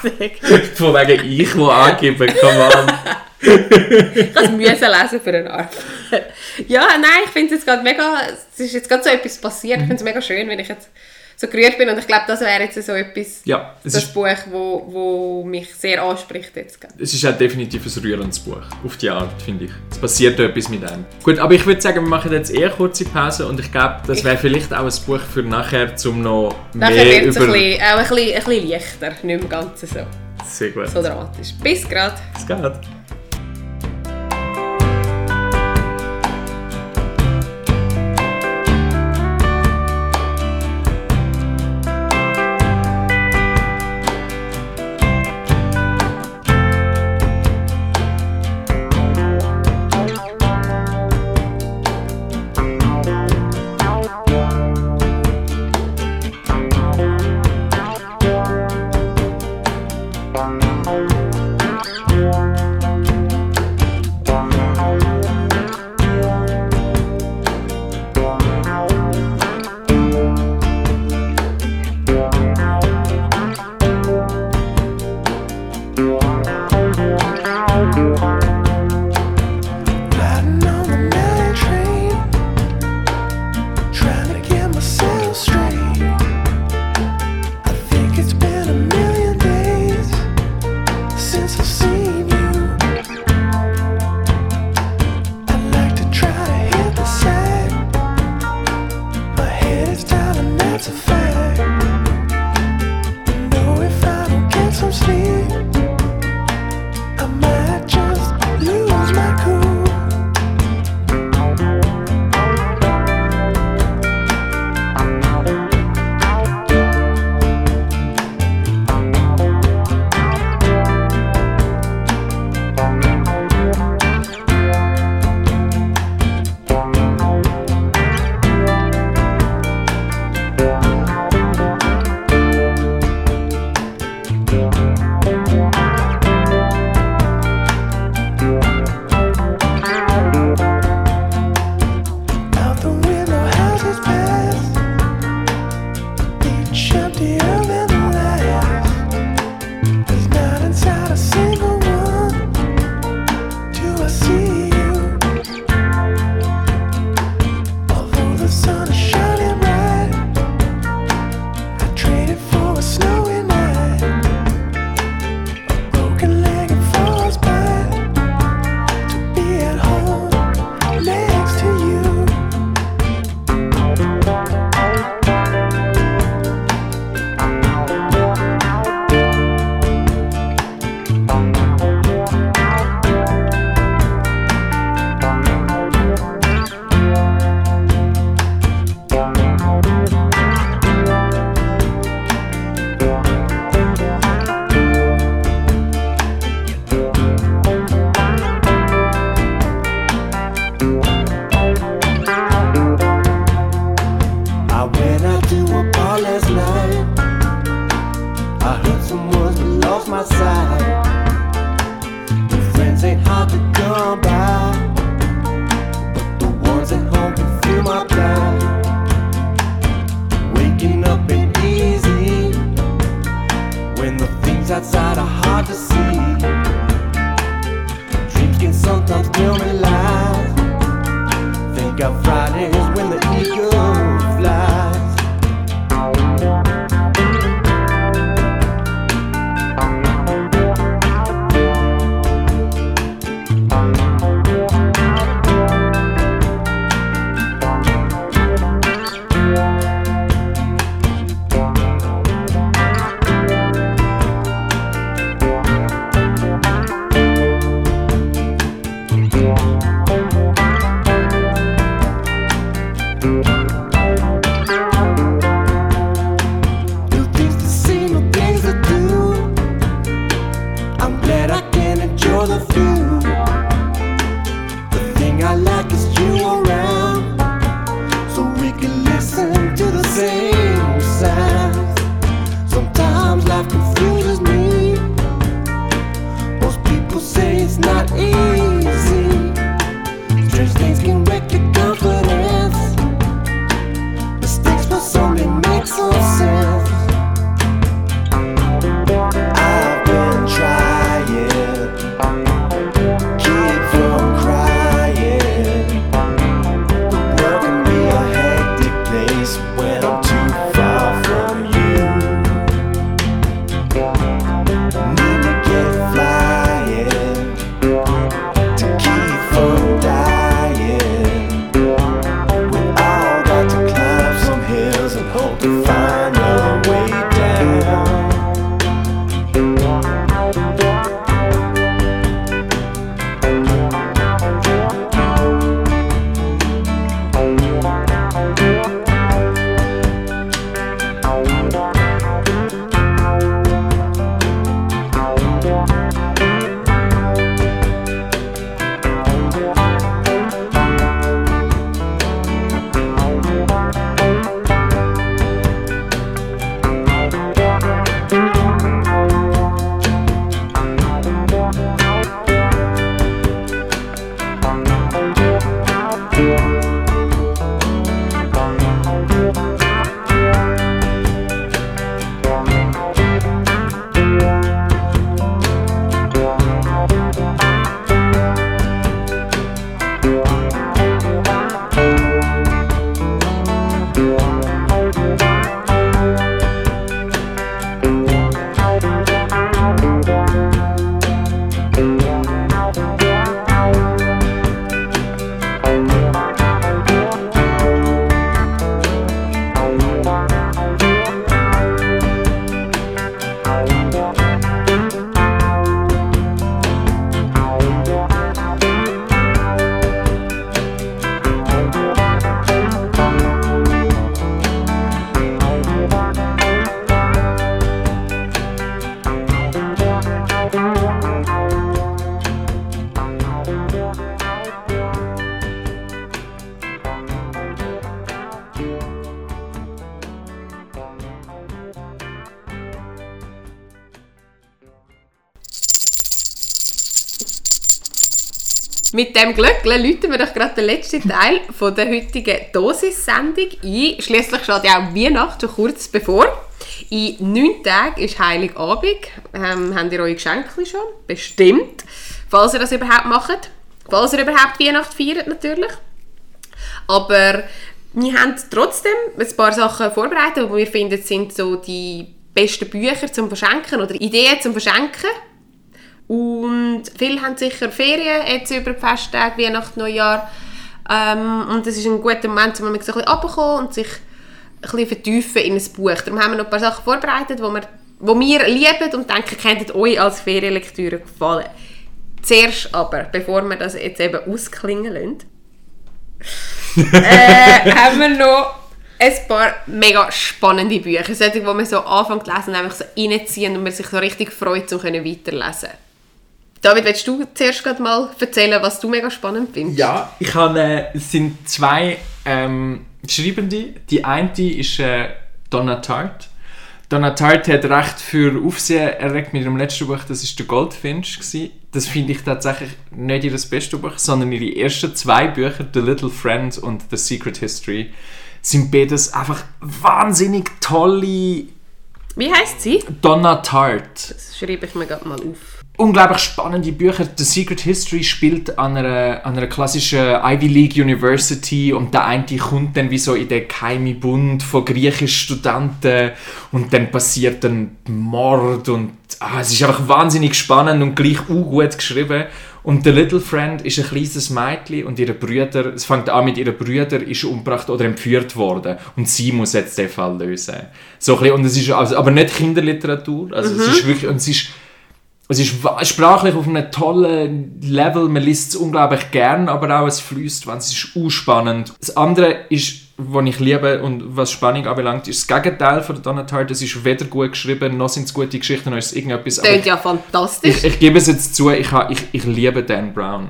wichtig. Von wegen ich, wo angeben, come on. Ich müssen lesen für eine Arbeit. Ja, nein, ich finde es jetzt gerade mega, es ist jetzt gerade so etwas passiert. Ich finde es mega schön, wenn ich jetzt so gerührt bin. Und ich glaube, das wäre jetzt so etwas, Ja, es das ist, Buch, wo, wo mich sehr anspricht jetzt gerade. es ist auch definitiv ein rührendes Buch. Auf die Art, finde ich. Es passiert etwas mit einem. Gut, aber ich würde sagen, wir machen jetzt eher kurze Pause und ich glaube, das wäre vielleicht auch ein Buch für nachher, um noch Nachher mehr wird es über... ein bisschen, auch ein bisschen, ein bisschen leichter, nicht mehr ganz so, Sehr gut. so dramatisch. Bis gerade. Es geht. New Mit dem Glöckchen läuten wir doch gerade den letzten Teil von der heutigen Dosis-Sendung ein. Schließlich steht ja auch Weihnachten schon kurz bevor. In neun Tagen ist Heiligabend. Ähm, habt ihr eure Geschenke schon? Bestimmt. Falls ihr das überhaupt macht. Falls ihr überhaupt Weihnachten feiert, natürlich. Aber wir haben trotzdem ein paar Sachen vorbereitet, die wir finden, sind so die besten Bücher zum Verschenken oder Ideen zum Verschenken. Und viele haben sicher Ferien jetzt über die Festtage, Weihnachten, Neujahr. Ähm, und es ist ein guter Moment, um so ein bisschen und sich ein bisschen vertiefen in ein Buch. Darum haben wir noch ein paar Sachen vorbereitet, die wir, wo wir lieben und denken, könnten euch als Ferienlektüre gefallen. Zuerst aber, bevor wir das jetzt eben ausklingen lassen, äh, haben wir noch ein paar mega spannende Bücher. Solche, die man so anfängt zu lesen und einfach so reinziehen und man sich so richtig freut, um weiterlesen David, willst du zuerst gerade mal erzählen, was du mega spannend findest? Ja, ich habe, äh, es sind zwei ähm, Schreibende. Die eine ist äh, Donna Tartt. Donna Tartt hat recht für Aufsehen erregt mit ihrem letzten Buch, das ist der Goldfinch. Gewesen. Das finde ich tatsächlich nicht ihr beste Buch, sondern ihre ersten zwei Bücher, The Little Friend und The Secret History, sind beides einfach wahnsinnig tolle Wie heisst sie? Donna Tartt. Das schreibe ich mir gerade mal auf. Unglaublich spannende Bücher. The Secret History spielt an einer, an einer klassischen Ivy League University und der eine kommt dann wie so in den geheimen Bund von griechischen Studenten und dann passiert ein Mord und ah, es ist einfach wahnsinnig spannend und gleich auch gut geschrieben. Und The Little Friend ist ein kleines Mädchen und ihre Brüder, es fängt an mit ihren Brüdern, ist umgebracht oder entführt worden und sie muss jetzt den Fall lösen. So ein bisschen, und es ist also, aber nicht Kinderliteratur, also es ist wirklich, und es ist es ist sprachlich auf einem tollen Level, man liest es unglaublich gern, aber auch es fließt, wenn es ist spannend. Das andere ist was ich liebe und was Spannung anbelangt, ist das Gegenteil von Tartt. Es ist weder gut geschrieben, noch sind es gute Geschichten, noch ist es irgendetwas. aber Tönt ja fantastisch. ich, ich gebe es jetzt zu, ich, ich, ich liebe Dan Brown.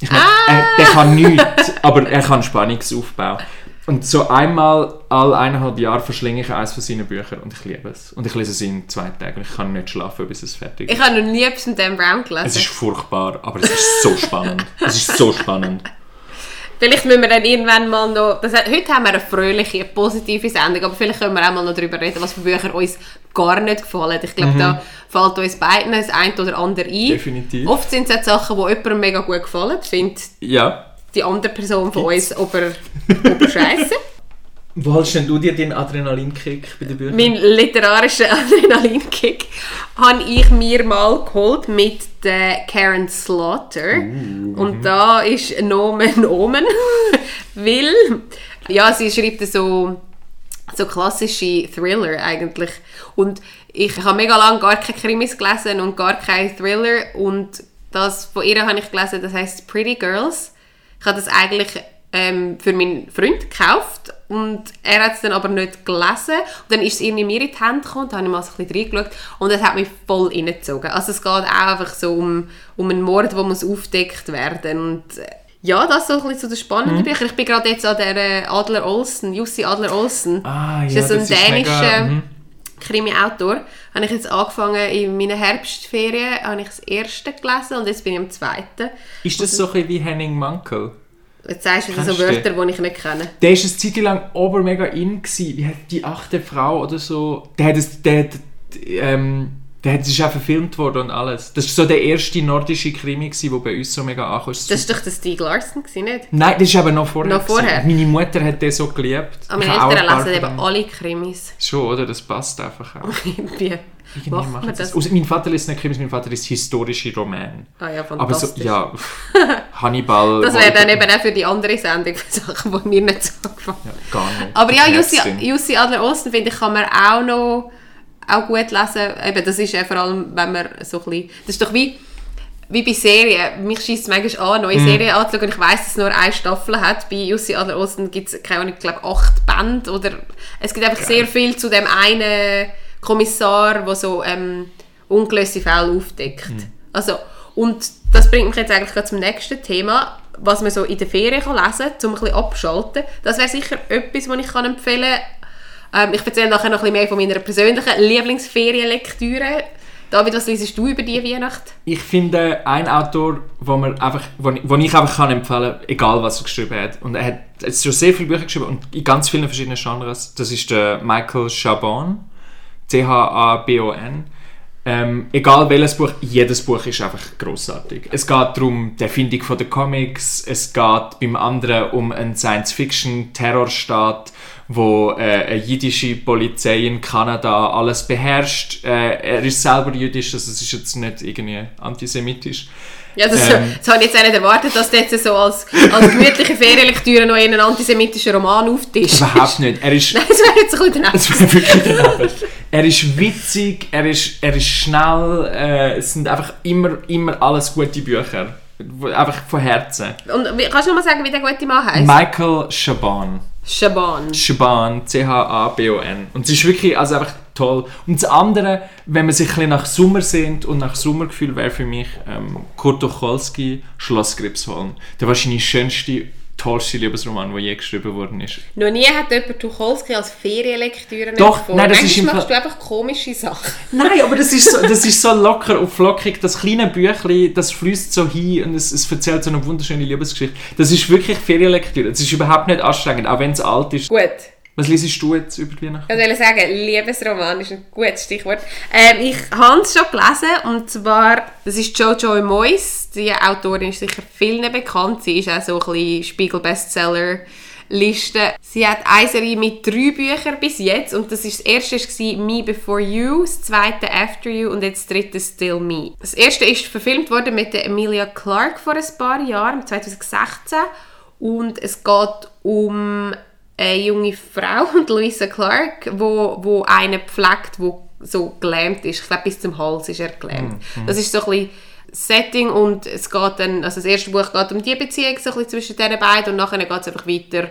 Ich mein, Ah! er, der kann nichts, aber er kann Spannungsaufbau. Und so einmal alle eineinhalb Jahre verschlinge ich eines von seinen Büchern und ich liebe es. Und ich lese es in zwei Tagen und ich kann nicht schlafen, bis es fertig ist. Ich habe noch nie etwas mit Dan Brown gelesen. Es ist furchtbar, aber es ist so spannend. Es ist so spannend. Vielleicht müssen wir dann irgendwann mal noch... Das, heute haben wir eine fröhliche, positive Sendung, aber vielleicht können wir auch mal noch darüber reden, was für Bücher uns gar nicht gefallen. Ich glaube, da fällt uns beiden das eine oder andere ein. Definitiv. Oft sind es auch Sachen, die jemandem mega gut gefallen. Findet Ja. Die andere Person von uns aber, aber scheiße. Wo holst denn du dir den Adrenalinkick bei den Büchern? Mein literarischer Adrenalinkick habe ich mir mal geholt mit der Karen Slaughter. Und da ist Nomen Omen. Weil, ja, sie schreibt so, so klassische Thriller eigentlich. Und ich habe mega lange gar keine Krimis gelesen und gar keine Thriller. Und das von ihr habe ich gelesen, das heißt Pretty Girls. Ich habe das eigentlich ähm, für meinen Freund gekauft und er hat es dann aber nicht gelesen. Und dann ist es irgendwie mir in die Hände gekommen, da habe ich mal so ein bisschen reingeschaut und es hat mich voll reingezogen. Also es geht auch einfach so um, um einen Mord, der muss aufdeckt werden und äh, ja, das ist so ein bisschen zu den spannenden Büchern. Ich bin gerade jetzt an der äh, Adler Olsen, Jussi Adler Olsen. Ah, ist ja, das so ein das ist mega, dänischer mhm. Krimi-Autor. Habe ich jetzt angefangen in meiner Herbstferien, habe ich das erste gelesen und jetzt bin ich am zweiten. Ist das so ein bisschen wie Henning Mankel? Jetzt sagst du wieder so Wörter, die ich nicht kenne. Der war eine Zeit lang ober mega in. Gewesen. Wie hat die achte Frau oder so. Der hat es. Der, hat, ähm, der hat, das ist auch verfilmt worden und alles. Das war so der erste nordische Krimi, der bei uns so mega ankam. Das war doch der Stieg Larsson, nicht? Nein, das ist aber noch vorher. Noch vorher? Meine Mutter hat den so geliebt. Aber meine Eltern lesen eben alle Krimis. Schon, oder? Das passt einfach auch. Wie Irgendwie macht man sie das? Außer mein Vater liest nicht Krimis, mein Vater liest historische Romane. Ah ja, Aber so, fantastisch. ja, Hannibal. Das wäre dann eben auch für die andere Sendung, für Sachen, die mir nicht so gefallen. Ja, gar nicht. Aber ja, Jussi, Adler-Olsen, finde ich, kann man auch noch auch gut lesen. Eben, das ist ja vor allem, wenn man so ein bisschen... Das ist doch wie, wie bei Serien. Mich schießt es manchmal an, neue Serien anzuschauen. Und ich weiss, dass es nur eine Staffel hat. Bei Jussi Adler-Olsen gibt es, keine Ahnung, ich glaube, acht Bände. Oder es gibt einfach sehr viel zu dem einen Kommissar, der so ähm, ungelöste Fälle aufdeckt. Mhm. Also, und das bringt mich jetzt eigentlich gerade zum nächsten Thema. Was man so in der Ferien kann lesen kann, um ein bisschen abschalten. Das wäre sicher etwas, was ich kann empfehlen kann. Ähm, ich erzähle nachher noch ein bisschen mehr von meiner persönlichen Lieblingsferienlektüre. David, was liest du über die Weihnacht? Ich finde, ein Autor, einfach, wo, ich- wo ich einfach kann empfehlen kann, egal was er geschrieben hat, und er hat jetzt schon sehr viele Bücher geschrieben und in ganz vielen verschiedenen Genres, das ist der Michael Chabon, C-H-A-B-O-N. Ähm, egal welches Buch, jedes Buch ist einfach großartig. Es geht darum, die Erfindung der Comics, es geht beim anderen um einen Science-Fiction-Terrorstaat, wo äh, eine jüdische Polizei in Kanada alles beherrscht. Äh, er ist selber jüdisch, also es ist jetzt nicht irgendwie antisemitisch. Ja, das, Ähm. das habe ich jetzt auch nicht erwartet, dass du jetzt so als, als gemütliche Ferienlektüre noch einen antisemitischen Roman auftischst. Überhaupt nicht. Er ist, Nein, das wäre jetzt ein bisschen daneben. es wäre wirklich daneben. Er ist witzig, er ist, er ist schnell, äh, es sind einfach immer, immer alles gute Bücher. Einfach von Herzen. Und kannst du noch mal sagen, wie der gute Mann heisst? Michael Chabon. Shaban. Chabon, C-H-A-B-O-N. Und es ist wirklich also einfach toll. Und das andere, wenn man sich ein nach Sommer sehnt und nach Sommergefühl, wäre für mich ähm, Kurt Tucholsky, Schloss Gripsholm. Der wahrscheinlich schönste, tollste Liebesroman, der je geschrieben worden ist. Noch nie hat jemand Tucholsky als Ferienlektüre Doch, empfohlen. nein, das ist Manchmal im machst du einfach komische Sachen. Nein, aber das ist so, das ist so locker und flockig. Das kleine Büchlein, das fließt so hin und es, es erzählt so eine wunderschöne Liebesgeschichte. Das ist wirklich Ferienlektüre. Das ist überhaupt nicht anstrengend, auch wenn es alt ist. Gut. Was liest du jetzt über die Weihnachten? Ich wollte sagen, Liebesroman ist ein gutes Stichwort. Ähm, ich habe es schon gelesen, und zwar, das ist Jojo Moyes. Die Autorin ist sicher vielen bekannt. Sie ist auch so ein bisschen Spiegel-Bestseller-Liste. Sie hat eine Serie mit drei Büchern bis jetzt und das ist das erste war «Me Before You», das zweite «After You» und jetzt das dritte «Still Me». Das erste ist verfilmt worden mit der Emilia Clarke vor ein paar Jahren, 2016 und es geht um eine junge Frau, und Louisa Clark, wo, wo einen pflegt, wo so gelähmt ist. Ich glaube, bis zum Hals ist er gelähmt. Das ist so ein bisschen Setting und es geht dann, also das erste Buch geht um die Beziehung so ein bisschen zwischen diesen beiden und nachher geht es einfach weiter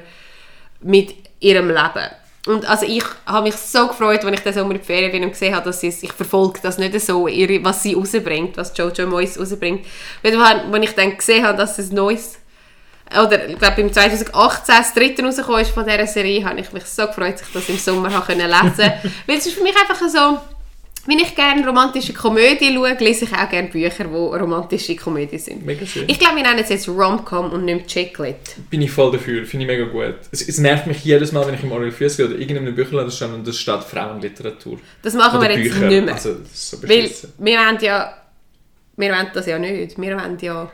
mit ihrem Leben. Und also ich habe mich so gefreut, als ich den Sommer in die Ferien bin und gesehen habe, dass sie es, ich verfolge das nicht so, ihre, was sie rausbringt, was Jojo Moyes rausbringt. Weil als ich dann gesehen habe, dass es Neues oder ich glaube im 2018 das dritte rausgekommen ist von dieser Serie, habe ich mich so gefreut, dass ich das im Sommer habe können lesen konnte. Weil es ist für mich einfach so, wenn ich gerne romantische Komödie schaue, lese ich auch gerne Bücher, die romantische Komödie sind. Mega schön. Ich glaube, wir nennen es jetzt Rom-Com und nicht Chicklit. Bin ich voll dafür, finde ich mega gut. Es, es nervt mich jedes Mal, wenn ich im Oriel gehe oder irgendeinem Bücherladen stehe und das steht Frauenliteratur. Das machen Oder wir jetzt Bücher. nicht mehr. Also, das ist so Weil wir wollen ja... Wir wollen das ja nicht. Wir wollen ja...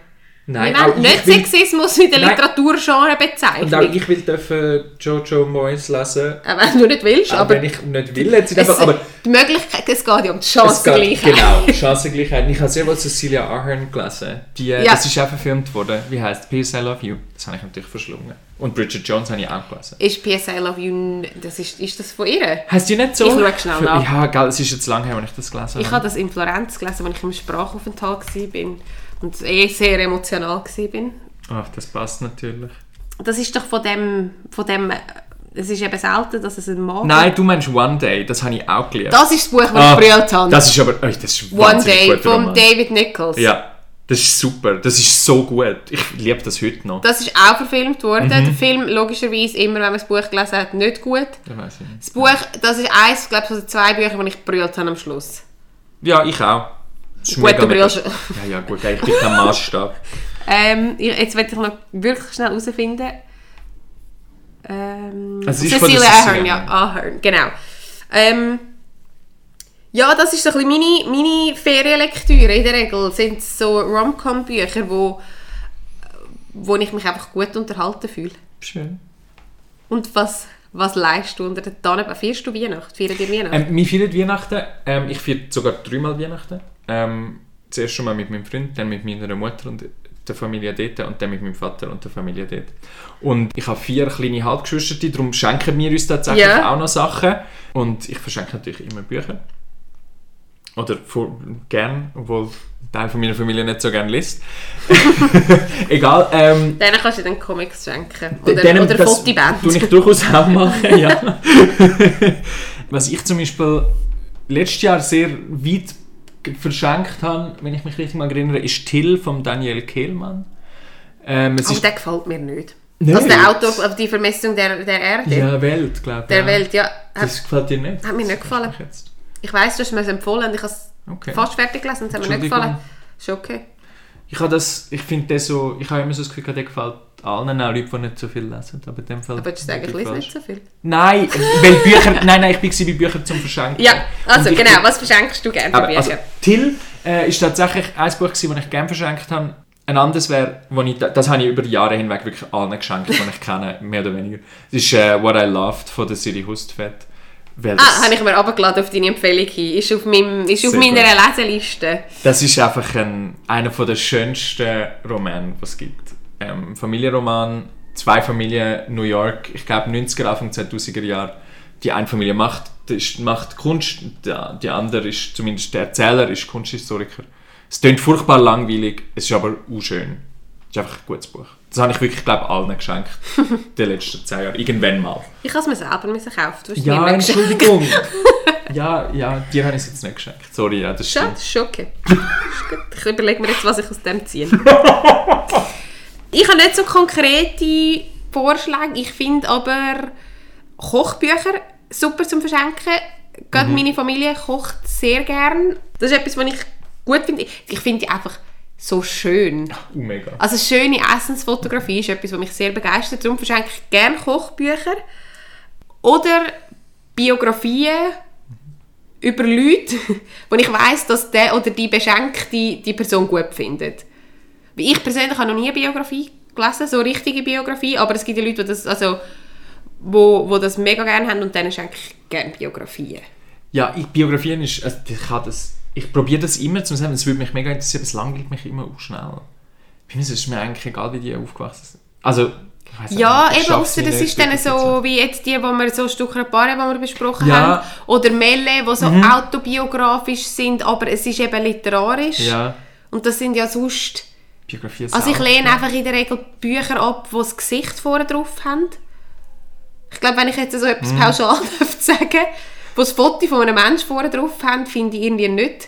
Nein, wir wollen nicht ich will, Sexismus in der. Literaturgenre und auch bezeichnen. ich will dürfen Jojo Moyes lesen, Auch wenn du nicht willst, auch aber... wenn ich nicht will. Jetzt es, einfach, aber die Möglichkeit, es geht ja um die es geht, Chancengleichheit. genau, Chancengleichheit. Ich habe sehr wohl Cecilia Ahern gelesen. Die, äh, Ja. Das ist auch verfilmt worden. Wie heißt P.S. I Love You? Das habe ich natürlich verschlungen. Und Bridget Jones habe ich auch gelesen. Ist PS I Love You... Das ist, ist das von ihr? Heißt die nicht so? Ich schaue schnell nach. Ja, es ist jetzt lange her, als ich das gelesen Ich habe das in Florenz gelesen, als ich im Sprachaufenthalt war und eh sehr emotional war. Ach, das passt natürlich. Das ist doch von dem... Von dem äh, es ist eben selten, dass es ein Mann Nein, du meinst One Day, das habe ich auch geliebt. Das ist das Buch, das Ah, ich gebrüllt habe. Das ist aber, oh, das ist One Day von. David Nichols. Ja, das ist super. Das ist so gut. Ich liebe das heute noch. Das ist auch verfilmt worden. Mhm. Der Film, logischerweise, immer wenn man das Buch gelesen hat, nicht gut. Das weiss ich nicht. Das Buch, das ist eins, glaube ich, von den zwei Büchern, die ich gebrüllt habe am Schluss. Ja, ich auch. Das Gut, du mega- brüllst. Ja, ja, gut, ich bin kein Maßstab. Ähm, jetzt will ich noch wirklich schnell herausfinden. Ähm, Also Cecilia Ahern, ja, Ahern, genau. Ähm, ja, das ist so ein meine, meine Ferienlektüre. In der Regel sind es so Rom-Com-Bücher, wo, wo ich mich einfach gut unterhalten fühle. Schön. Und was, was leistest du unter den Tannen? Feierst du Weihnachten? Feiert ihr Weihnachten? Ähm, wir feiern Weihnachten. Ähm, ich feiere sogar dreimal Weihnachten. Ähm, zuerst schon mal mit meinem Freund, dann mit meiner Mutter und der Familie dort und dann mit meinem Vater und der Familie dort. Und ich habe vier kleine Halbgeschwister, darum schenken wir uns tatsächlich Ja. auch noch Sachen. Und ich verschenke natürlich immer Bücher. Oder vor, gern, obwohl ein Teil von meiner Familie nicht so gerne liest. Egal. Ähm, Denen kannst du dann Comics schenken. Oder, Denen- oder das Fotoband. tue ich durchaus auch machen, ja. Was ich zum Beispiel letztes Jahr sehr weit verschenkt habe, wenn ich mich richtig mal erinnere, ist Till von Daniel Kehlmann. Ähm, Aber ist der gefällt mir nicht. Nicht? Also der Autor auf die Vermessung der, der Erde. ja, Welt, glaube ich. Der ja. Welt, ja. Hat, Das gefällt dir nicht? hat mir nicht gefallen. ich weiss, du hast mir es empfohlen und ich habe es Okay. fast fertig gelesen und es hat mir nicht gefallen. Ist okay. Ich habe das, ich finde das so, ich habe immer so das Gefühl, der gefällt allen, auch Leuten, die nicht so viel lesen. Aber in dem Fall Aber du sagst, ich lese nicht so viel. Nein, weil Bücher, nein, nein, ich war bei Büchern zum Verschenken. Ja, also genau, was verschenkst du gerne für Aber, Bücher? also, Till äh, ist tatsächlich ein Buch, das ich gerne verschenkt habe. Ein anderes wäre, ich, das habe ich über die Jahre hinweg wirklich allen geschenkt, die ich kenne, mehr oder weniger. Das ist äh, What I Loved von der Siri Hustvedt. Weil ah, habe ich mir runtergeladen auf deine Empfehlung hin. Ist auf, meinem, ist auf meiner gut. Leseliste. das ist einfach ein, einer der schönsten Romane, die es gibt. Ähm, Familienroman, zwei Familien, New York, ich glaube 90er, Anfang 2000er Jahre. Die eine Familie macht, ist, macht Kunst, die andere ist, zumindest der Erzähler, ist Kunsthistoriker. Es klingt furchtbar langweilig, es ist aber auch schön. Es ist einfach ein gutes Buch. Das habe ich wirklich, glaube allen geschenkt, die letzten zehn Jahre. Irgendwann mal. Ich habe es mir selber müssen kaufen. Du hast Ja, mir. Entschuldigung. ja, ja, dir habe ich es jetzt nicht geschenkt. Sorry, ja, das stimmt. das ist okay. Ich überlege mir jetzt, was ich aus dem ziehe. ich habe nicht so konkrete Vorschläge. Ich finde aber Kochbücher super zum Verschenken. Gerade Mhm. meine Familie kocht sehr gern. Das ist etwas, was ich gut finde. Ich finde die einfach so schön. Mega. Also schöne Essensfotografie ist etwas, was mich sehr begeistert. Darum verschenke ich gerne Kochbücher. Oder Biografien über Leute, wo ich weiß, dass der oder die Beschenkte die Person gut findet. Ich persönlich habe noch nie eine Biografie gelesen, so eine richtige Biografie, aber es gibt ja Leute, die das, also, wo, wo das mega gerne haben und denen schenke ich gerne Biografien. Ja, ich, Biografien ist, also ich, kann das, ich probiere das immer zu sagen, es würde mich mega interessieren, aber es langweilt mich immer auch schnell. Bei mir ist es mir eigentlich egal, wie die aufgewachsen sind. Also, Ja, nicht, ich eben, sie das ist dann so wie jetzt die, wo wir so Stücke Paare, die wir besprochen Ja. Mhm. haben. Oder Melle, die so autobiografisch sind, aber es ist eben literarisch. Ja, Und das sind ja sonst... Biografien Also ich lehne einfach in der Regel Bücher ab, die das Gesicht vorne drauf haben. Ich glaube, wenn ich jetzt so etwas pauschal darf sagen wo das Foto von einem Menschen vorne drauf haben, finde ich irgendwie nicht.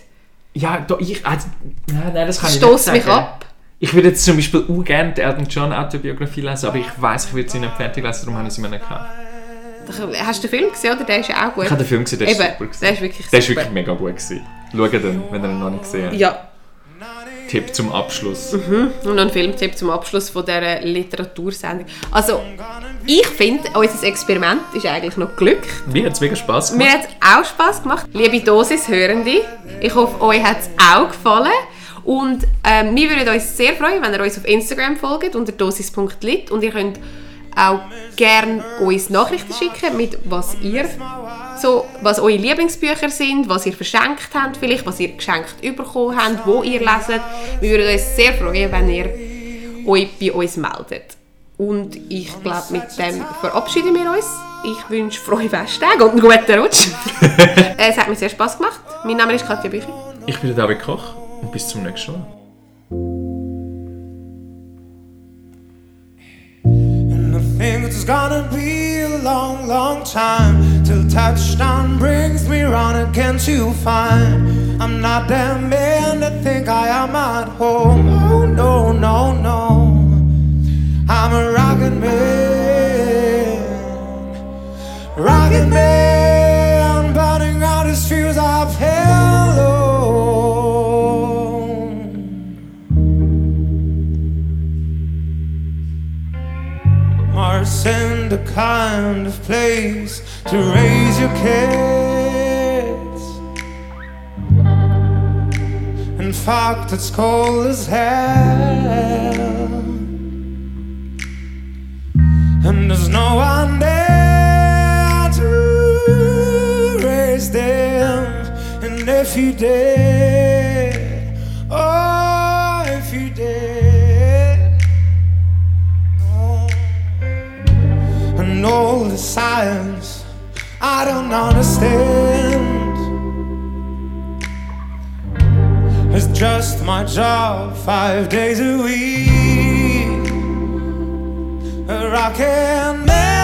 Ja, da, ich, also, nein, nein, das kann ich Stoss nicht mich ab. Ich würde jetzt zum Beispiel auch gerne die Elton John Autobiografie lesen, aber ich weiß, ich würde sie nicht fertig lesen, darum habe ich sie mir nicht gehabt. Hast du den Film gesehen, oder? Der ist ja auch gut. Ich habe den Film gesehen, der ist Eben, super. Gewesen. der ist wirklich Der ist super. wirklich mega gut gewesen. Schaut den, wenn ihr ihn noch nicht gesehen habt. Ja, Tipp zum Abschluss. und noch ein Filmtipp zum Abschluss von dieser Literatursendung. Also, ich finde, unser Experiment ist eigentlich noch glückt. Mir hat es mega Spass Mir gemacht. hat es auch Spass gemacht. Liebe Dosis-Hörende, ich hoffe, euch hat es auch gefallen. Und ähm, wir würden uns sehr freuen, wenn ihr uns auf Instagram folgt, unter dosis.lit. Und ihr könnt auch gerne uns Nachrichten schicken, mit was ihr so, was eure Lieblingsbücher sind, was ihr verschenkt habt, vielleicht, was ihr geschenkt bekommen habt, wo ihr leset. Wir würden uns sehr freuen, wenn ihr euch bei uns meldet. Und ich glaube, mit dem verabschieden wir uns. Ich wünsche frohe Festtage und einen guten Rutsch. Es hat mir sehr Spass gemacht. Mein Name ist Katja Bücher. Ich bin der David Koch und bis zum nächsten Mal. And it's gonna be a long, long time till touchdown brings me round again to find I'm not that man to think I am at home. Oh no, no, no. A kind of place to raise your kids. In fact, it's cold as hell. And there's no one there to raise them. And if you did, oh, all the science I don't understand. It's just my job five days a week. A rockin' man.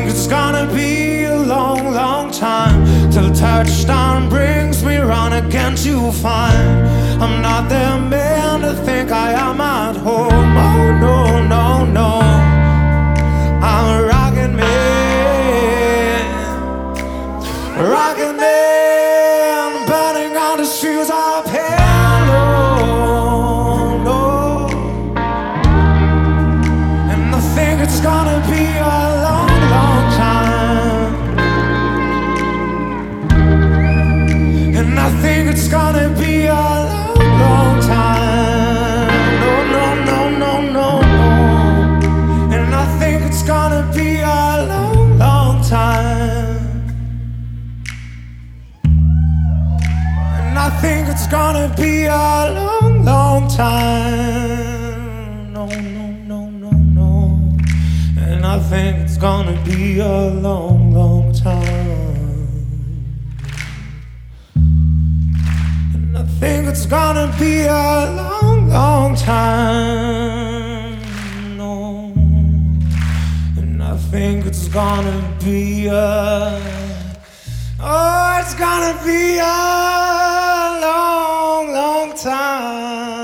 Think it's gonna be a long, long time till touchdown brings me round again to find I'm not the man to think I am at home. Oh no, no, no. Time. No, no, no, no, no. And I think it's gonna be a long, long time. And I think it's gonna be a long, long time. No. And I think it's gonna be a. Oh, it's gonna be a long, long time.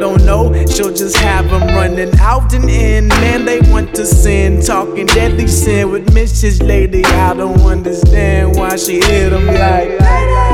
don't know, she'll just have them running out and in. Man, they want to sin, talking deadly sin with Mrs. Lady. I don't understand why she hit them like.